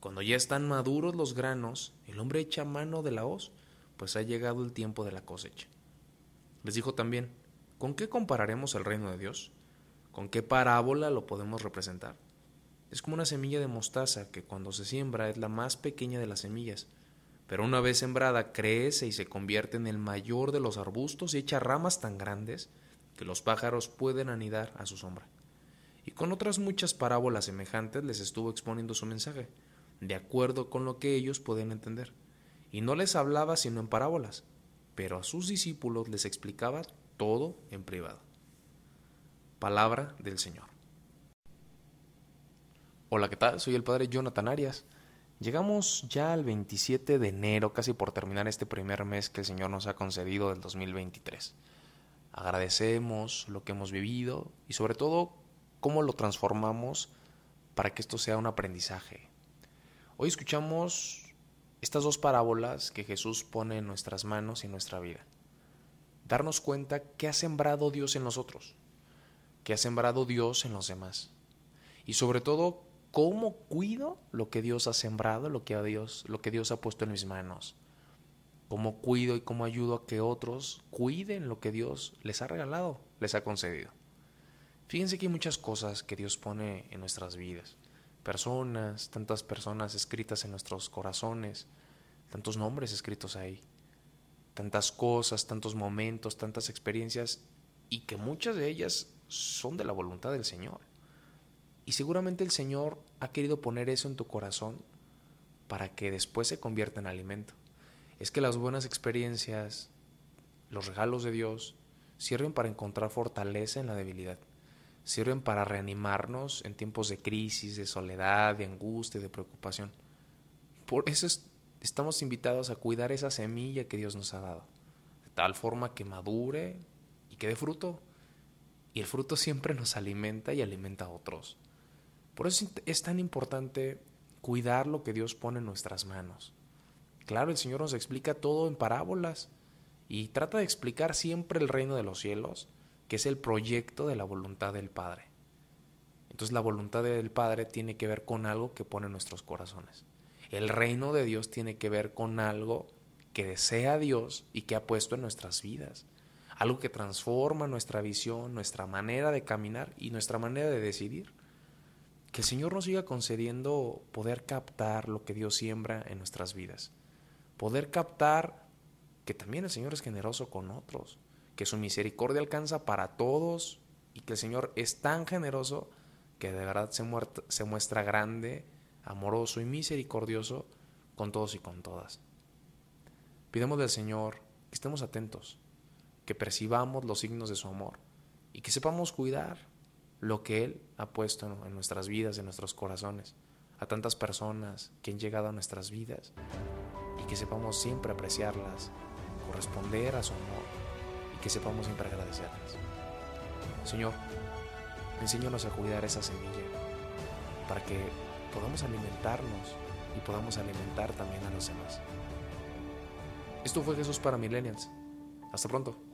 Cuando ya están maduros los granos, el hombre echa mano de la hoz, pues ha llegado el tiempo de la cosecha. Les dijo también, ¿con qué compararemos el reino de Dios? ¿Con qué parábola lo podemos representar? Es como una semilla de mostaza que cuando se siembra es la más pequeña de las semillas, pero una vez sembrada crece y se convierte en el mayor de los arbustos y echa ramas tan grandes que los pájaros pueden anidar a su sombra y con otras muchas parábolas semejantes les estuvo exponiendo su mensaje, de acuerdo con lo que ellos pueden entender. Y no les hablaba sino en parábolas, pero a sus discípulos les explicaba todo en privado. Palabra del Señor. Hola, ¿qué tal? Soy el Padre Jonathan Arias. Llegamos ya al 27 de enero, casi por terminar este primer mes que el Señor nos ha concedido del 2023. Agradecemos lo que hemos vivido y sobre todo cómo lo transformamos para que esto sea un aprendizaje. Hoy escuchamos estas dos parábolas que Jesús pone en nuestras manos y en nuestra vida. Darnos cuenta que ha sembrado Dios en nosotros, que ha sembrado Dios en los demás. Y sobre todo, cómo cuido lo que Dios ha sembrado, lo que, Dios, lo que Dios ha puesto en mis manos. Cómo cuido y cómo ayudo a que otros cuiden lo que Dios les ha regalado, les ha concedido. Fíjense que hay muchas cosas que Dios pone en nuestras vidas. Personas, tantas personas escritas en nuestros corazones, tantos nombres escritos ahí, tantas cosas, tantos momentos, tantas experiencias, y que muchas de ellas son de la voluntad del Señor. Y seguramente el Señor ha querido poner eso en tu corazón para que después se convierta en alimento. Es que las buenas experiencias, los regalos de Dios, sirven para encontrar fortaleza en la debilidad sirven para reanimarnos en tiempos de crisis, de soledad, de angustia, de preocupación. Por eso estamos invitados a cuidar esa semilla que Dios nos ha dado, de tal forma que madure y que dé fruto. Y el fruto siempre nos alimenta y alimenta a otros. Por eso es tan importante cuidar lo que Dios pone en nuestras manos. Claro, el Señor nos explica todo en parábolas y trata de explicar siempre el reino de los cielos que es el proyecto de la voluntad del Padre. Entonces la voluntad del Padre tiene que ver con algo que pone en nuestros corazones. El reino de Dios tiene que ver con algo que desea Dios y que ha puesto en nuestras vidas. Algo que transforma nuestra visión, nuestra manera de caminar y nuestra manera de decidir. Que el Señor nos siga concediendo poder captar lo que Dios siembra en nuestras vidas. Poder captar que también el Señor es generoso con otros que su misericordia alcanza para todos y que el Señor es tan generoso que de verdad se, se muestra grande, amoroso y misericordioso con todos y con todas. Pidemos del Señor que estemos atentos, que percibamos los signos de su amor y que sepamos cuidar lo que Él ha puesto en nuestras vidas, en nuestros corazones, a tantas personas que han llegado a nuestras vidas y que sepamos siempre apreciarlas, corresponder a su amor que sepamos siempre agradecerles. Señor, enséñanos a cuidar esa semilla para que podamos alimentarnos y podamos alimentar también a los demás. Esto fue Jesús para Millennials. Hasta pronto.